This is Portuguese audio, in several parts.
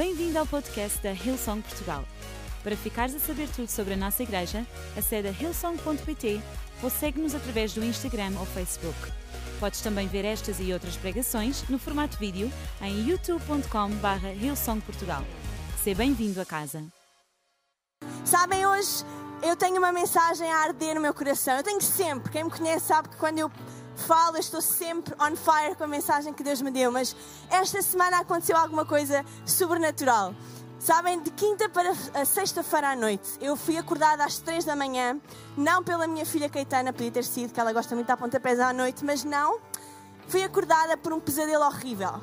Bem-vindo ao podcast da Hillsong Portugal. Para ficares a saber tudo sobre a nossa igreja, acede a hillsong.pt ou segue-nos através do Instagram ou Facebook. Podes também ver estas e outras pregações no formato vídeo em youtube.com.br hillsongportugal. Seja bem-vindo a casa. Sabem, hoje eu tenho uma mensagem a arder no meu coração. Eu tenho sempre. Quem me conhece sabe que quando eu falo, eu estou sempre on fire com a mensagem que Deus me deu. Mas esta semana aconteceu alguma coisa sobrenatural. Sabem, de quinta para sexta-feira à noite, eu fui acordada às três da manhã, não pela minha filha Caetana, podia ter sido, que ela gosta muito de pontapés à noite, mas não. Fui acordada por um pesadelo horrível.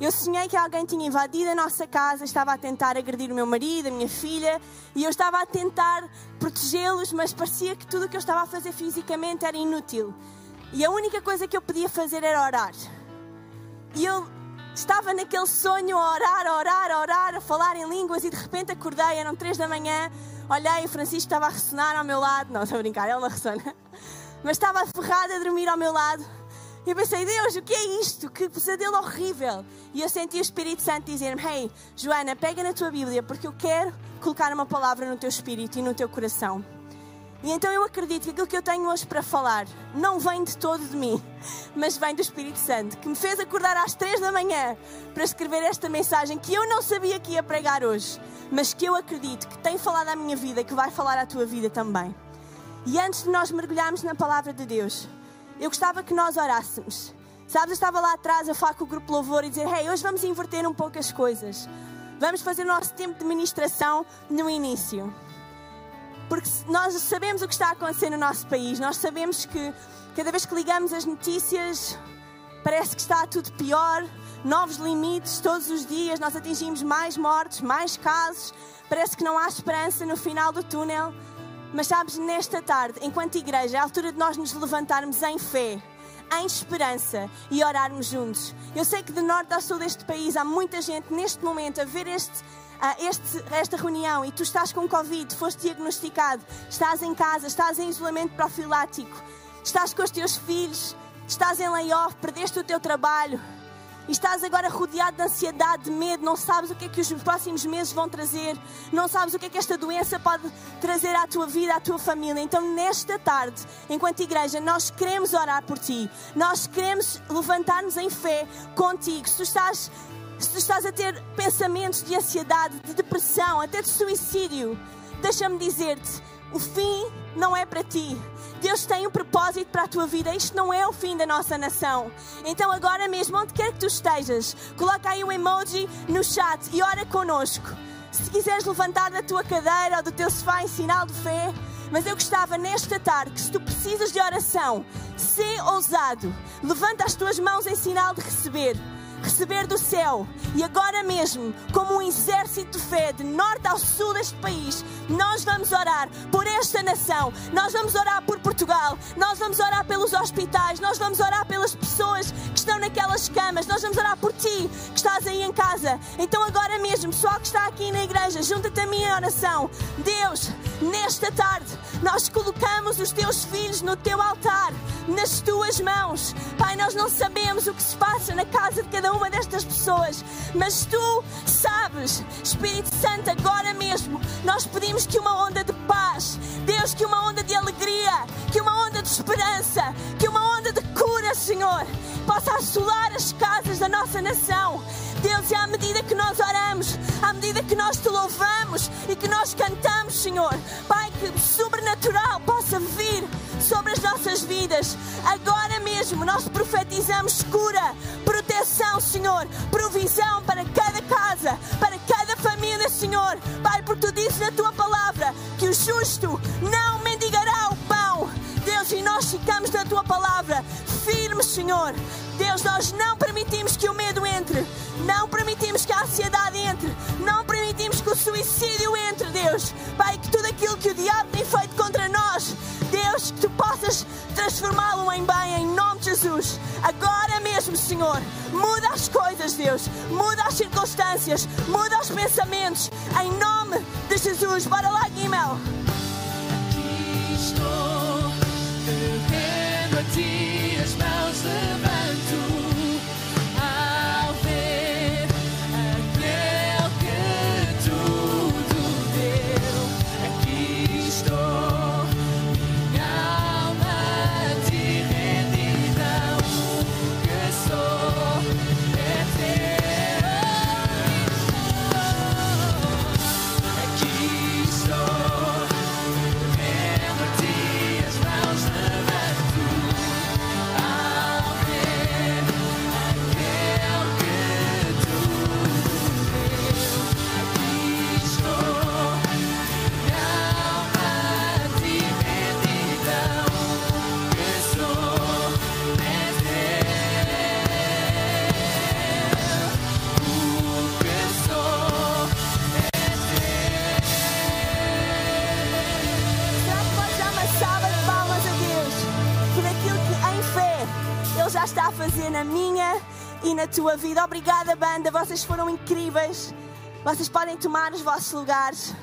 Eu sonhei que alguém tinha invadido a nossa casa, estava a tentar agredir o meu marido, a minha filha, e eu estava a tentar protegê-los, mas parecia que tudo o que eu estava a fazer fisicamente era inútil. E a única coisa que eu podia fazer era orar. E eu estava naquele sonho a orar, a orar, a orar, a falar em línguas e de repente acordei, eram três da manhã, olhei, o Francisco estava a ressonar ao meu lado, não, estou a brincar, ele não ressona, mas estava ferrado a dormir ao meu lado. E eu pensei, Deus, o que é isto? Que pesadelo horrível. E eu senti o Espírito Santo dizer-me, hey, Joana, pega na tua Bíblia, porque eu quero colocar uma palavra no teu espírito e no teu coração. E então eu acredito que aquilo que eu tenho hoje para falar não vem de todo de mim, mas vem do Espírito Santo, que me fez acordar às três da manhã para escrever esta mensagem que eu não sabia que ia pregar hoje, mas que eu acredito que tem falado à minha vida e que vai falar à tua vida também. E antes de nós mergulharmos na palavra de Deus, eu gostava que nós orássemos. Sabes, eu estava lá atrás a falar com o grupo Louvor e dizer: Hey, hoje vamos inverter um pouco as coisas. Vamos fazer o nosso tempo de ministração no início porque nós sabemos o que está a acontecer no nosso país, nós sabemos que cada vez que ligamos as notícias parece que está tudo pior, novos limites todos os dias, nós atingimos mais mortes, mais casos, parece que não há esperança no final do túnel. Mas sabes, nesta tarde, enquanto igreja, é a altura de nós nos levantarmos em fé, em esperança e orarmos juntos. Eu sei que de norte a sul deste país há muita gente neste momento a ver este este, esta reunião e tu estás com Covid, foste diagnosticado, estás em casa, estás em isolamento profilático, estás com os teus filhos, estás em layoff, perdeste o teu trabalho e estás agora rodeado de ansiedade, de medo, não sabes o que é que os próximos meses vão trazer, não sabes o que é que esta doença pode trazer à tua vida, à tua família. Então, nesta tarde, enquanto igreja, nós queremos orar por ti, nós queremos levantar-nos em fé contigo. Se tu estás se tu estás a ter pensamentos de ansiedade, de depressão, até de suicídio, deixa-me dizer-te: o fim não é para ti. Deus tem um propósito para a tua vida. Isto não é o fim da nossa nação. Então, agora mesmo, onde quer que tu estejas, coloca aí um emoji no chat e ora conosco. Se quiseres levantar da tua cadeira ou do teu sofá em sinal de fé, mas eu gostava nesta tarde que se tu precisas de oração, sê ousado, levanta as tuas mãos em sinal de receber receber do céu e agora mesmo, como um exército de fé de norte ao sul deste país, nós vamos orar por esta nação, nós vamos orar por Portugal, nós vamos orar pelos hospitais, nós vamos orar pelas pessoas que estão naquelas camas, nós vamos orar por ti que estás aí em casa. Então, agora mesmo, pessoal que está aqui na igreja, junta-te a minha oração. Deus, nesta tarde, nós colocamos os teus filhos no teu altar, nas tuas mãos. Pai, nós não sabemos o que se passa na casa de cada uma destas pessoas, mas tu sabes, Espírito Santo, agora mesmo, nós pedimos que uma onda de paz, Deus, que uma onda de alegria, que uma onda de esperança, que uma onda de cura, Senhor, possa assolar as casas da nossa nação. Deus, e à medida que nós oramos, à medida que nós te louvamos e que nós cantamos, Senhor, Pai, que sobrenatural possa vir sobre as nossas vidas. Agora mesmo nós profetizamos cura, proteção, Senhor, provisão para cada casa, para cada família, Senhor. Pai, porque tu dizes na tua palavra que o justo não mendigará o pão. Deus, e nós ficamos na tua palavra firmes, Senhor. Deus, nós não permitimos que o medo entre, não permitimos que a ansiedade entre, não permitimos que o suicídio entre, Deus. Pai, que tudo aquilo que o diabo tem feito contra nós, Deus, que tu possas transformá-lo em bem, em nome de Jesus. Agora mesmo, Senhor, muda as coisas, Deus, muda as circunstâncias, muda os pensamentos, em nome de Jesus. Bora lá, Guimel. Aqui estou, te a ti as mãos levanto fazer na minha e na tua vida. Obrigada, banda, vocês foram incríveis. Vocês podem tomar os vossos lugares.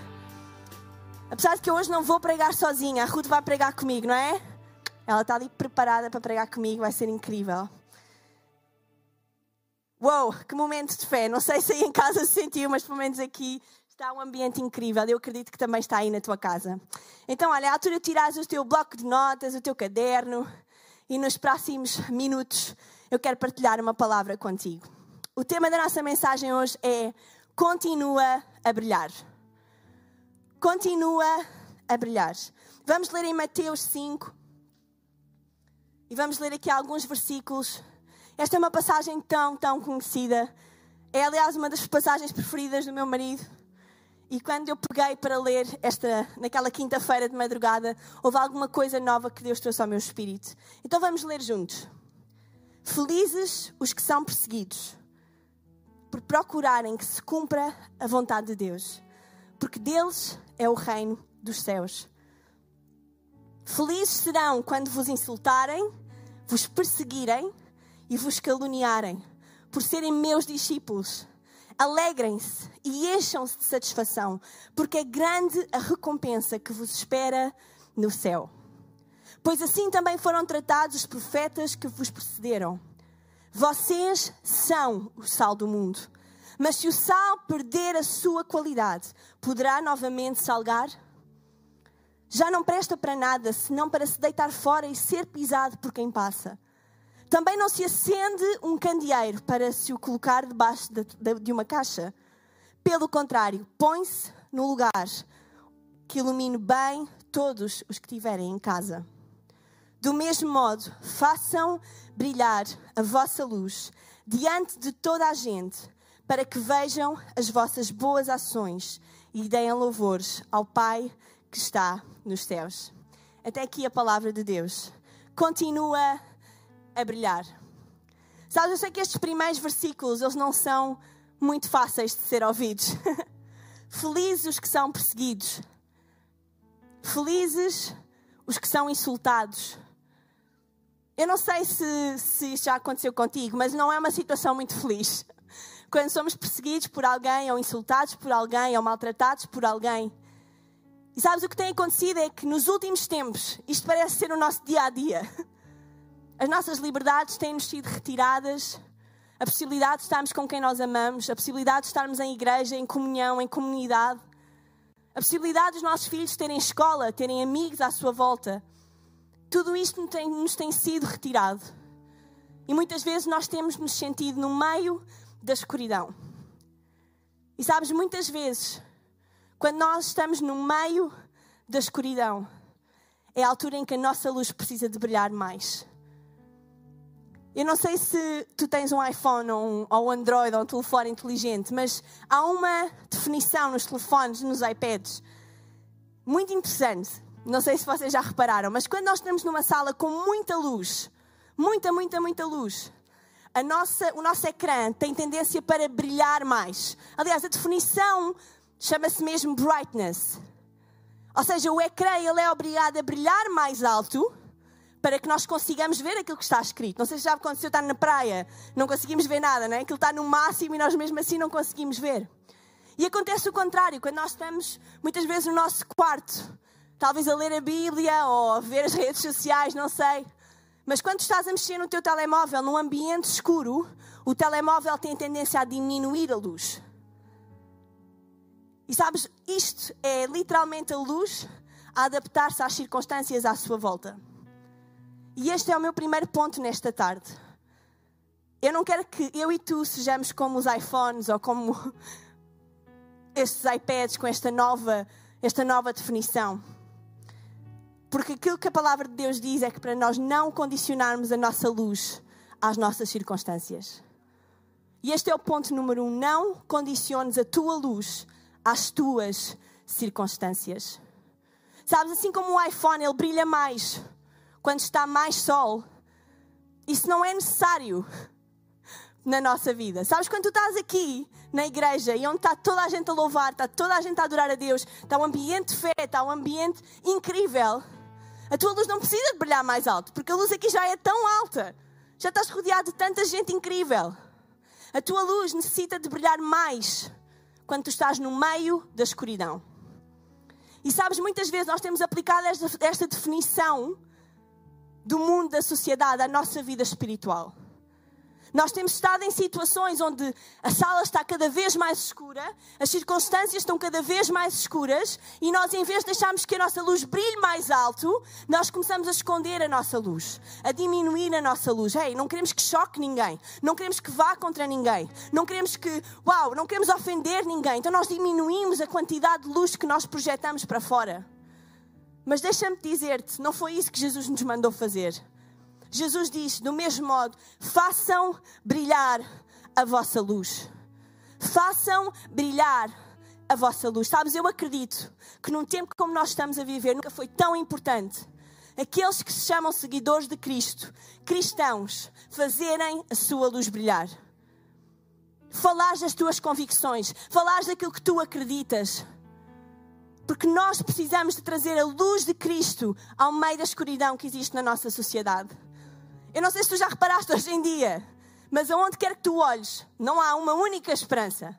Apesar de que eu hoje não vou pregar sozinha, a Ruth vai pregar comigo, não é? Ela está ali preparada para pregar comigo, vai ser incrível. Uou, que momento de fé. Não sei se aí em casa se sentiu, mas pelo menos aqui está um ambiente incrível. Eu acredito que também está aí na tua casa. Então, olha, é a altura de tirares o teu bloco de notas, o teu caderno e nos próximos minutos eu quero partilhar uma palavra contigo. O tema da nossa mensagem hoje é Continua a brilhar. Continua a brilhar. Vamos ler em Mateus 5 e vamos ler aqui alguns versículos. Esta é uma passagem tão, tão conhecida. É, aliás, uma das passagens preferidas do meu marido. E quando eu peguei para ler esta, naquela quinta-feira de madrugada, houve alguma coisa nova que Deus trouxe ao meu espírito. Então vamos ler juntos. Felizes os que são perseguidos, por procurarem que se cumpra a vontade de Deus, porque deles é o reino dos céus. Felizes serão quando vos insultarem, vos perseguirem e vos caluniarem, por serem meus discípulos. Alegrem-se e encham-se de satisfação, porque é grande a recompensa que vos espera no céu. Pois assim também foram tratados os profetas que vos precederam. Vocês são o sal do mundo. Mas se o sal perder a sua qualidade, poderá novamente salgar? Já não presta para nada, senão para se deitar fora e ser pisado por quem passa. Também não se acende um candeeiro para se o colocar debaixo de, uma caixa. Pelo contrário, põe-se no lugar que ilumine bem todos os que tiverem em casa. Do mesmo modo, façam brilhar a vossa luz diante de toda a gente, para que vejam as vossas boas ações e deem louvores ao Pai que está nos céus. Até aqui a palavra de Deus. Continua a brilhar. Sabes, eu sei que estes primeiros versículos, eles não são muito fáceis de ser ouvidos. Felizes os que são perseguidos. Felizes os que são insultados. Eu não sei se, se isto já aconteceu contigo, mas não é uma situação muito feliz. Quando somos perseguidos por alguém, ou insultados por alguém, ou maltratados por alguém. E sabes o que tem acontecido é que nos últimos tempos, isto parece ser o nosso dia a dia. As nossas liberdades têm-nos sido retiradas, a possibilidade de estarmos com quem nós amamos, a possibilidade de estarmos em igreja, em comunhão, em comunidade, a possibilidade dos nossos filhos terem escola, terem amigos à sua volta. Tudo isto nos tem, sido retirado. E muitas vezes nós temos nos sentido no meio da escuridão. E sabes, muitas vezes, quando nós estamos no meio da escuridão, é a altura em que a nossa luz precisa de brilhar mais. Eu não sei se tu tens um iPhone ou um, ou um Android ou um telefone inteligente, mas há uma definição nos telefones, nos iPads, muito interessante. Não sei se vocês já repararam, mas quando nós estamos numa sala com muita luz, muita, muita, muita luz, a nossa, o nosso ecrã tem tendência para brilhar mais. Aliás, a definição chama-se mesmo brightness. Ou seja, o ecrã ele é obrigado a brilhar mais alto para que nós consigamos ver aquilo que está escrito. Não sei se já aconteceu estar na praia, não conseguimos ver nada, não é? Aquilo está no máximo e nós mesmo assim não conseguimos ver. E acontece o contrário, quando nós estamos muitas vezes no nosso quarto, talvez a ler a Bíblia ou a ver as redes sociais, não sei. Mas quando estás a mexer no teu telemóvel num ambiente escuro, o telemóvel tem tendência a diminuir a luz. E sabes, isto é literalmente a luz a adaptar-se às circunstâncias à sua volta. E este é o meu primeiro ponto nesta tarde. Eu não quero que eu e tu sejamos como os iPhones ou como estes iPads com esta nova, esta nova definição. Porque aquilo que a palavra de Deus diz é que para nós não condicionarmos a nossa luz às nossas circunstâncias. E este é o ponto número um. Não condiciones a tua luz às tuas circunstâncias. Sabes, assim como o iPhone, ele brilha mais quando está mais sol. Isso não é necessário na nossa vida. Sabes, quando tu estás aqui na igreja e onde está toda a gente a louvar, está toda a gente a adorar a Deus, está um ambiente de fé, está um ambiente incrível, a tua luz não precisa de brilhar mais alto, porque a luz aqui já é tão alta Já estás rodeado de tanta gente incrível. A tua luz necessita de brilhar mais quando tu estás no meio da escuridão. E sabes, muitas vezes nós temos aplicado esta, esta definição do mundo, da sociedade, à nossa vida espiritual. Nós temos estado em situações onde a sala está cada vez mais escura, as circunstâncias estão cada vez mais escuras e nós, em vez de deixarmos que a nossa luz brilhe mais alto, nós começamos a esconder a nossa luz, a diminuir a nossa luz. Ei, não queremos que choque ninguém, não queremos que vá contra ninguém, não queremos que, uau, não queremos ofender ninguém. Então nós diminuímos a quantidade de luz que nós projetamos para fora. Mas deixa-me dizer-te, não foi isso que Jesus nos mandou fazer. Jesus diz, do mesmo modo, façam brilhar a vossa luz. Façam brilhar a vossa luz. Sabes, eu acredito que num tempo como nós estamos a viver, nunca foi tão importante aqueles que se chamam seguidores de Cristo, cristãos, fazerem a sua luz brilhar. Falares das tuas convicções, falares daquilo que tu acreditas. Porque nós precisamos de trazer a luz de Cristo ao meio da escuridão que existe na nossa sociedade. Eu não sei se tu já reparaste hoje em dia, mas aonde quer que tu olhes, não há uma única esperança.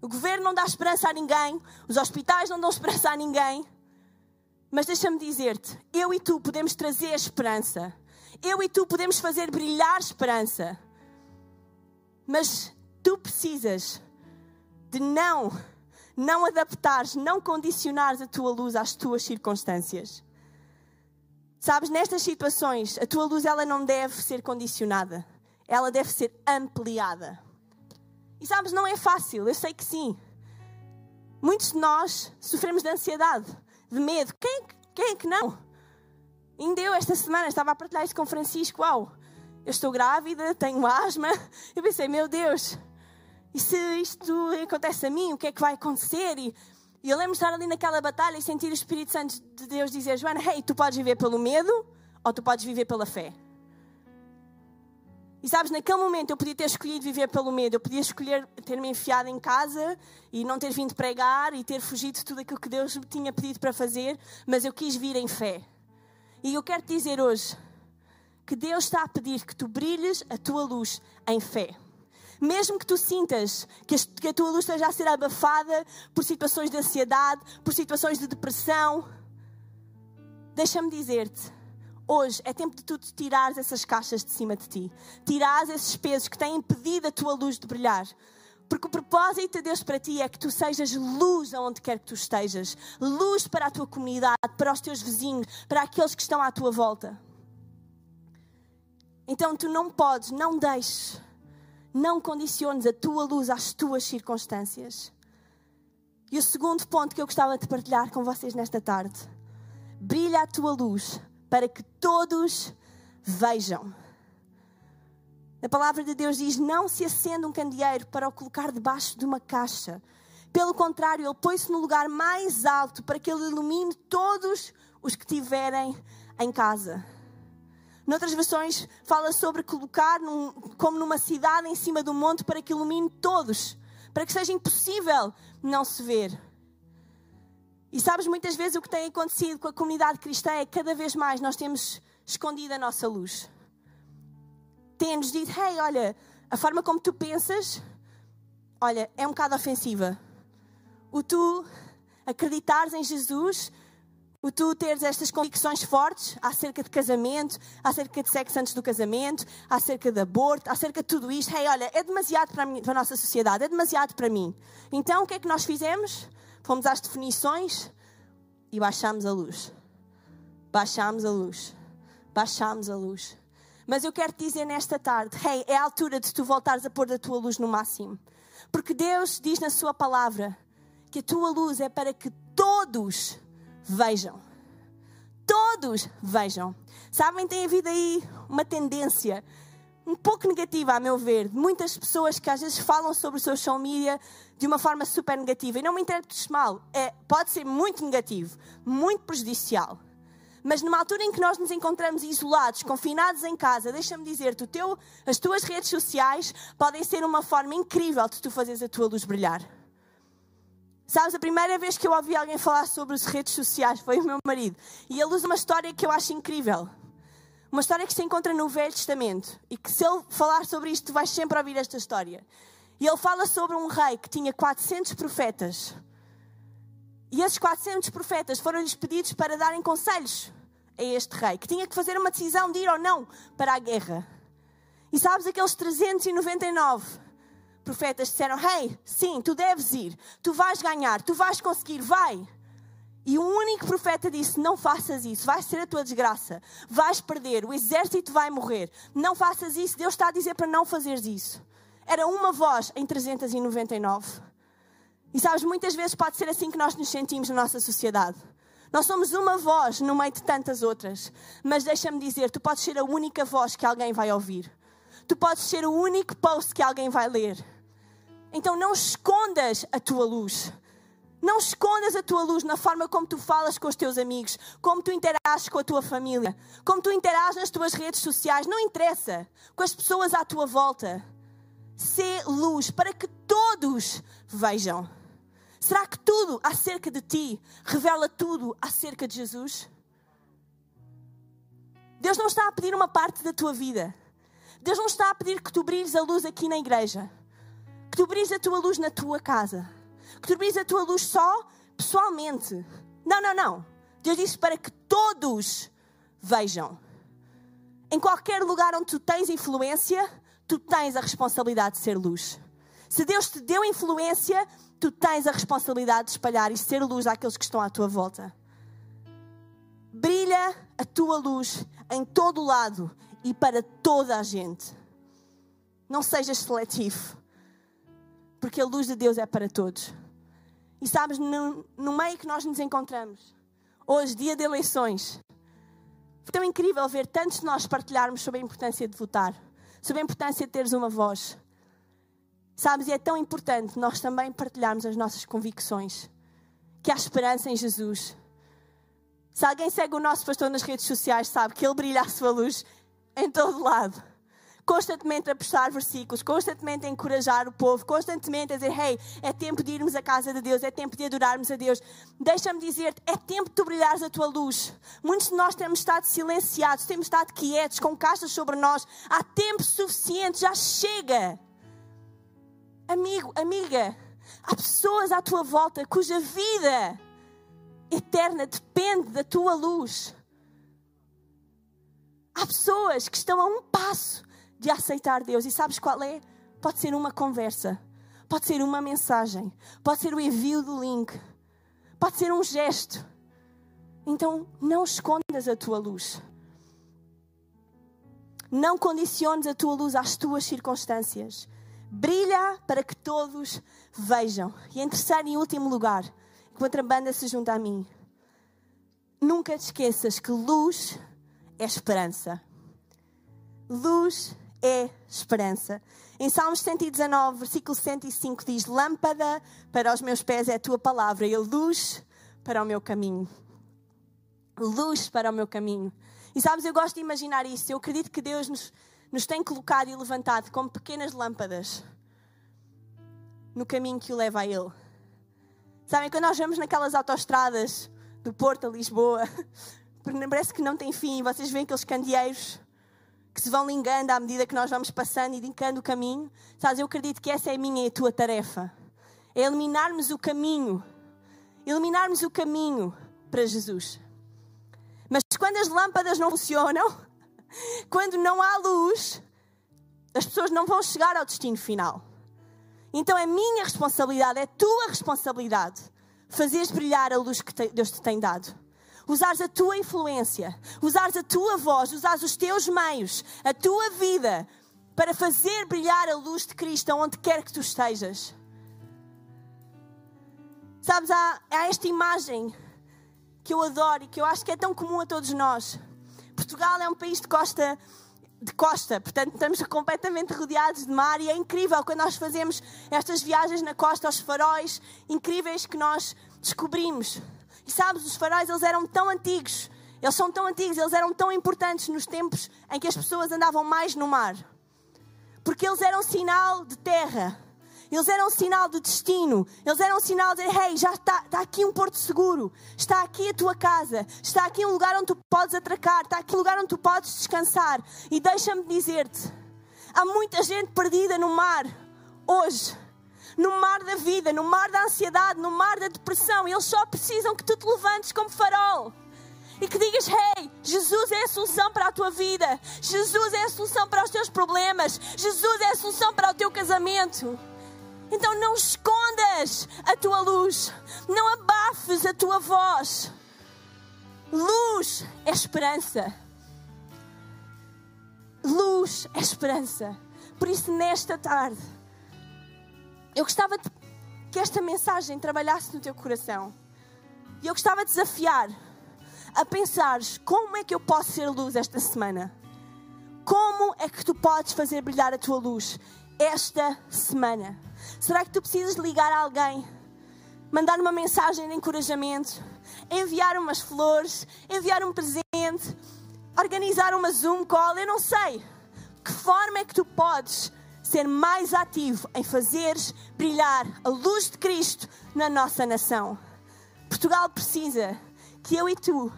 O governo não dá esperança a ninguém, os hospitais não dão esperança a ninguém. Mas deixa-me dizer-te, eu e tu podemos trazer esperança. Eu e tu podemos fazer brilhar esperança. Mas tu precisas de não, não adaptares, não condicionares a tua luz às tuas circunstâncias. Sabes, nestas situações, a tua luz ela não deve ser condicionada, ela deve ser ampliada. E sabes, não é fácil, eu sei que sim. Muitos de nós sofremos de ansiedade, de medo. Quem, quem é que não? Ainda eu, esta semana, estava a partilhar isso com Francisco. Uau, eu estou grávida, tenho asma. Eu pensei, meu Deus, e se isto acontece a mim, o que é que vai acontecer? E eu lembro estar ali naquela batalha e sentir o Espírito Santo de Deus dizer: Joana, hey, tu podes viver pelo medo ou tu podes viver pela fé. E sabes, naquele momento eu podia ter escolhido viver pelo medo, eu podia escolher ter-me enfiado em casa e não ter vindo pregar e ter fugido de tudo aquilo que Deus me tinha pedido para fazer, mas eu quis vir em fé. E eu quero te dizer hoje que Deus está a pedir que tu brilhes a tua luz em fé. Mesmo que tu sintas que a tua luz esteja a ser abafada por situações de ansiedade, por situações de depressão, deixa-me dizer-te, hoje é tempo de tu tirares essas caixas de cima de ti, tirares esses pesos que têm impedido a tua luz de brilhar. Porque o propósito de Deus para ti é que tu sejas luz aonde quer que tu estejas, luz para a tua comunidade, para os teus vizinhos, para aqueles que estão à tua volta. Então tu não podes, não deixes não condiciones a tua luz às tuas circunstâncias. E o segundo ponto que eu gostava de partilhar com vocês nesta tarde: brilha a tua luz para que todos vejam. A palavra de Deus diz: Não se acenda um candeeiro para o colocar debaixo de uma caixa. Pelo contrário, ele põe-se no lugar mais alto para que ele ilumine todos os que tiverem em casa. Noutras versões, fala sobre colocar num, como numa cidade em cima do monte para que ilumine todos, para que seja impossível não se ver. E sabes, muitas vezes o que tem acontecido com a comunidade cristã é que cada vez mais nós temos escondido a nossa luz. Tem-nos dito, hey, olha, a forma como tu pensas, olha, é um bocado ofensiva. O tu acreditares em Jesus o tu teres estas convicções fortes acerca de casamento, acerca de sexo antes do casamento, acerca de aborto, acerca de tudo isto. Hey, olha, é demasiado para, mim, para a nossa sociedade, é demasiado para mim. Então, o que é que nós fizemos? Fomos às definições e baixámos a luz. Baixámos a luz. Baixámos a luz. Mas eu quero te dizer nesta tarde, hey, é a altura de tu voltares a pôr a tua luz no máximo. Porque Deus diz na sua palavra que a tua luz é para que todos vejam. Todos vejam. Sabem, tem havido aí uma tendência um pouco negativa, a meu ver, de muitas pessoas que às vezes falam sobre o social media de uma forma super negativa. E não me interpretes mal, é, pode ser muito negativo, muito prejudicial. Mas numa altura em que nós nos encontramos isolados, confinados em casa, deixa-me dizer-te, as tuas redes sociais podem ser uma forma incrível de tu fazeres a tua luz brilhar. Sabes, a primeira vez que eu ouvi alguém falar sobre as redes sociais foi o meu marido. E ele usa uma história que eu acho incrível. Uma história que se encontra no Velho Testamento e que, se ele falar sobre isto, tu vais sempre ouvir esta história. E ele fala sobre um rei que tinha 400 profetas. E esses 400 profetas foram-lhes pedidos para darem conselhos a este rei, que tinha que fazer uma decisão de ir ou não para a guerra. E sabes, aqueles 399 profetas disseram: Hey, sim, tu deves ir, tu vais ganhar, tu vais conseguir, vai. E o único profeta disse: Não faças isso, vai ser a tua desgraça, vais perder, o exército vai morrer. Não faças isso, Deus está a dizer para não fazeres isso. Era uma voz em 399. E sabes, muitas vezes pode ser assim que nós nos sentimos na nossa sociedade. Nós somos uma voz no meio de tantas outras. Mas deixa-me dizer, tu podes ser a única voz que alguém vai ouvir. Tu podes ser o único post que alguém vai ler. Então não escondas a tua luz. Não escondas a tua luz na forma como tu falas com os teus amigos, como tu interages com a tua família, como tu interages nas tuas redes sociais. Não interessa. Com as pessoas à tua volta. Sê luz para que todos vejam. Será que tudo acerca de ti revela tudo acerca de Jesus? Deus não está a pedir uma parte da tua vida. Deus não está a pedir que tu brilhes a luz aqui na igreja. Tu brilhes a tua luz na tua casa. Que tu brilhes a tua luz só pessoalmente. Não, não, não. Deus disse para que todos vejam. Em qualquer lugar onde tu tens influência, tu tens a responsabilidade de ser luz. Se Deus te deu influência, tu tens a responsabilidade de espalhar e ser luz àqueles que estão à tua volta. Brilha a tua luz em todo o lado e para toda a gente. Não sejas seletivo, porque a luz de Deus é para todos. E sabes, no, no meio que nós nos encontramos, hoje, dia de eleições, foi tão incrível ver tantos de nós partilharmos sobre a importância de votar, sobre a importância de teres uma voz. Sabes, e é tão importante nós também partilharmos as nossas convicções, que há esperança em Jesus. Se alguém segue o nosso pastor nas redes sociais, sabe que ele brilha a sua luz em todo lado. Constantemente a postar versículos, constantemente a encorajar o povo, constantemente a dizer: Hey, é tempo de irmos à casa de Deus, é tempo de adorarmos a Deus. Deixa-me dizer-te: é tempo de tu brilhares a tua luz. Muitos de nós temos estado silenciados, temos estado quietos, com caixas sobre nós. Há tempo suficiente, já chega. Amigo, amiga, há pessoas à tua volta cuja vida eterna depende da tua luz. Há pessoas que estão a um passo de aceitar Deus e sabes qual é? Pode ser uma conversa, pode ser uma mensagem, pode ser o envio do link, pode ser um gesto. Então não escondas a tua luz. Não condiciones a tua luz às tuas circunstâncias. Brilha para que todos vejam. E em terceiro e último lugar, que outra banda se junta a mim. Nunca te esqueças que luz é esperança. Luz é esperança. Em Salmos 119, versículo 105 diz: Lâmpada para os meus pés é a tua palavra e luz para o meu caminho. Luz para o meu caminho. E sabes, eu gosto de imaginar isso. Eu acredito que Deus nos, nos tem colocado e levantado como pequenas lâmpadas no caminho que o leva a Ele. Sabem, quando nós vamos naquelas autoestradas do Porto a Lisboa, parece que não tem fim, vocês veem aqueles candeeiros que se vão ligando à medida que nós vamos passando e indicando o caminho. Sabes, eu acredito que essa é a minha e a tua tarefa. É eliminarmos o caminho. Eliminarmos o caminho para Jesus. Mas quando as lâmpadas não funcionam, quando não há luz, as pessoas não vão chegar ao destino final. Então é minha responsabilidade, é tua responsabilidade fazeres brilhar a luz que Deus te tem dado. Usares a tua influência, usares a tua voz, usares os teus meios, a tua vida para fazer brilhar a luz de Cristo onde quer que tu estejas. Sabes, há, há esta imagem que eu adoro e que eu acho que é tão comum a todos nós. Portugal é um país de costa de costa, portanto estamos completamente rodeados de mar e é incrível quando nós fazemos estas viagens na costa aos faróis incríveis que nós descobrimos. E sabes, os faróis eles eram tão antigos, eles são tão antigos, eles eram tão importantes nos tempos em que as pessoas andavam mais no mar. Porque eles eram sinal de terra. Eles eram sinal de destino. Eles eram sinal de, hey, já está, está aqui um porto seguro. Está aqui a tua casa. Está aqui um lugar onde tu podes atracar. Está aqui um lugar onde tu podes descansar. E deixa-me dizer-te, há muita gente perdida no mar hoje. No mar da vida, no mar da ansiedade, no mar da depressão. Eles só precisam que tu te levantes como farol e que digas: Hey, Jesus é a solução para a tua vida, Jesus é a solução para os teus problemas, Jesus é a solução para o teu casamento. Então não escondas a tua luz, não abafes a tua voz. Luz é esperança. Luz é esperança. Por isso, nesta tarde, eu gostava de que esta mensagem trabalhasse no teu coração. E eu gostava de desafiar a pensares como é que eu posso ser luz esta semana. Como é que tu podes fazer brilhar a tua luz esta semana? Será que tu precisas ligar a alguém? Mandar uma mensagem de encorajamento? Enviar umas flores? Enviar um presente? Organizar uma Zoom call? Eu não sei. Que forma é que tu podes ser mais ativo em fazeres brilhar a luz de Cristo na nossa nação? Portugal precisa que eu e tu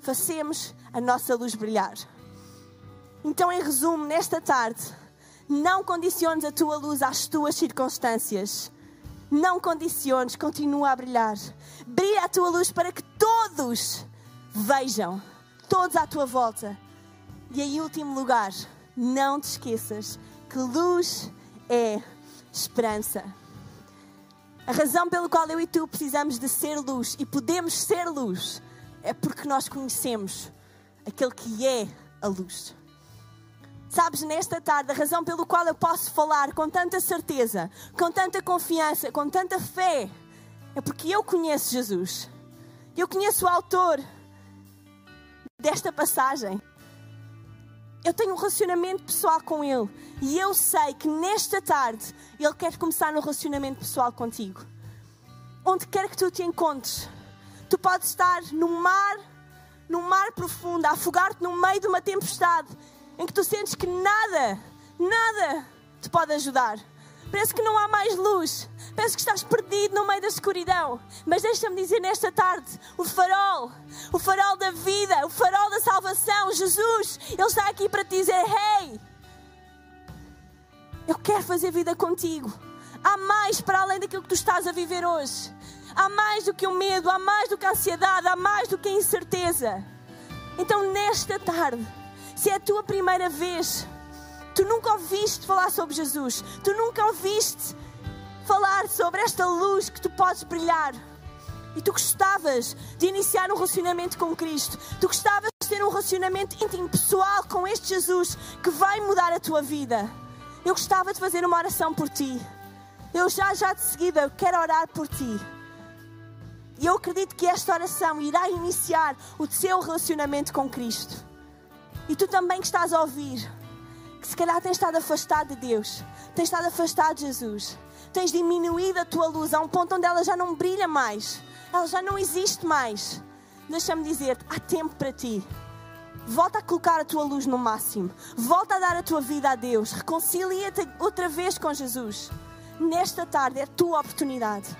façamos a nossa luz brilhar. Então, em resumo, nesta tarde, não condiciones a tua luz às tuas circunstâncias. Não condiciones, continua a brilhar. Brilha a tua luz para que todos vejam, todos à tua volta. E em último lugar, não te esqueças que luz é esperança. A razão pela qual eu e tu precisamos de ser luz e podemos ser luz é porque nós conhecemos aquele que é a luz. Sabes, nesta tarde, a razão pelo qual eu posso falar com tanta certeza, com tanta confiança, com tanta fé, é porque eu conheço Jesus. Eu conheço o autor desta passagem. Eu tenho um relacionamento pessoal com ele. E eu sei que nesta tarde ele quer começar no relacionamento pessoal contigo. Onde quer que tu te encontres, tu podes estar no mar, no mar profundo, a afogar-te no meio de uma tempestade em que tu sentes que nada, nada te pode ajudar. Parece que não há mais luz. Parece que estás perdido no meio da escuridão. Mas deixa-me dizer nesta tarde: o farol, o farol da vida, o farol da salvação, Jesus, Ele está aqui para te dizer: Hey, eu quero fazer vida contigo. Há mais para além daquilo que tu estás a viver hoje. Há mais do que o medo, há mais do que a ansiedade, há mais do que a incerteza. Então, nesta tarde, se é a tua primeira vez, tu nunca ouviste falar sobre Jesus, tu nunca ouviste falar sobre esta luz que tu podes brilhar. E tu gostavas de iniciar um relacionamento com Cristo, tu gostavas de ter um relacionamento íntimo, pessoal com este Jesus que vai mudar a tua vida. Eu gostava de fazer uma oração por ti. Eu já, já de seguida quero orar por ti. E eu acredito que esta oração irá iniciar o teu relacionamento com Cristo. E tu também que estás a ouvir, que se calhar tens estado afastado de Deus, tens estado afastado de Jesus, tens diminuído a tua luz a um ponto onde ela já não brilha mais, ela já não existe mais. Deixa-me dizer-te: há tempo para ti. Volta a colocar a tua luz no máximo. Volta a dar a tua vida a Deus. Reconcilia-te outra vez com Jesus. Nesta tarde é a tua oportunidade.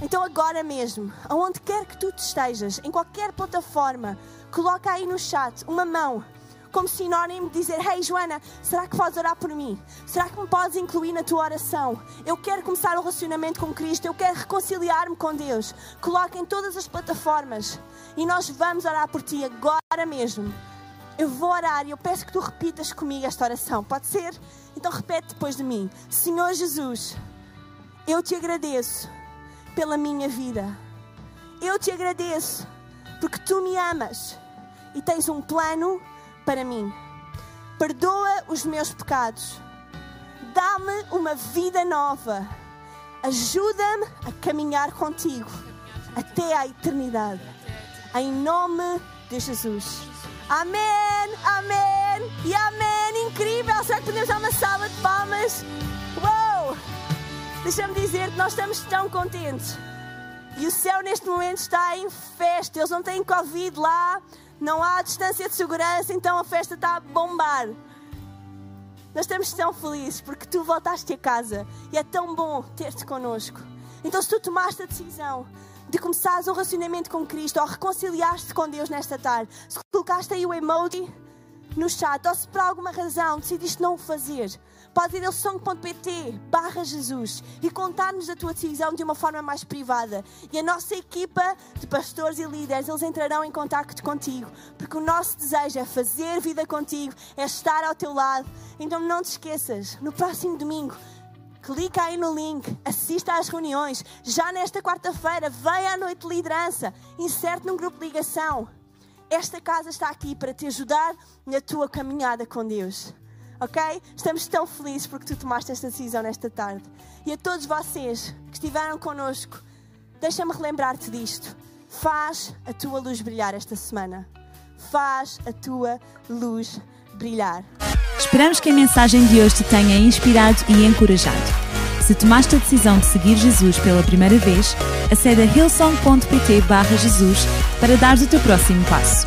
Então, agora mesmo, aonde quer que tu te estejas, em qualquer plataforma, coloca aí no chat uma mão como sinónimo de dizer: Hey Joana, será que podes orar por mim? Será que me podes incluir na tua oração? Eu quero começar um relacionamento com Cristo, eu quero reconciliar-me com Deus. Coloca em todas as plataformas e nós vamos orar por ti agora mesmo. Eu vou orar e eu peço que tu repitas comigo esta oração. Pode ser? Então repete depois de mim. Senhor Jesus, eu te agradeço pela minha vida. Eu te agradeço porque tu me amas e tens um plano para mim. Perdoa os meus pecados. Dá-me uma vida nova. Ajuda-me a caminhar contigo até à eternidade. Em nome de Jesus. Amém, amém e amém. Incrível. Será que podemos dar uma salva de palmas? Uou! Deixa-me dizer que nós estamos tão contentes. E o céu neste momento está em festa. Eles não têm Covid lá, não há distância de segurança, então a festa está a bombar. Nós estamos tão felizes porque tu voltaste a casa e é tão bom ter-te connosco. Então, se tu tomaste a decisão de começares um relacionamento com Cristo ou reconciliaste com Deus nesta tarde, se colocaste aí o emoji no chat ou se por alguma razão decidiste não o fazer, podes ir a song.pt barra Jesus e contar-nos a tua decisão de uma forma mais privada. E a nossa equipa de pastores e líderes, eles entrarão em contato contigo, porque o nosso desejo é fazer vida contigo, é estar ao teu lado. Então não te esqueças, no próximo domingo, clica aí no link, assista às reuniões. Já nesta quarta-feira, venha à noite de liderança, inserte num grupo de ligação. Esta casa está aqui para te ajudar na tua caminhada com Deus. Ok? Estamos tão felizes porque tu tomaste esta decisão nesta tarde. E a todos vocês que estiveram connosco, deixa-me relembrar-te disto. Faz a tua luz brilhar esta semana. Faz a tua luz brilhar. Esperamos que a mensagem de hoje te tenha inspirado e encorajado. Se tomaste a decisão de seguir Jesus pela primeira vez, acede a hillsong.pt barra Jesus para dar o teu próximo passo.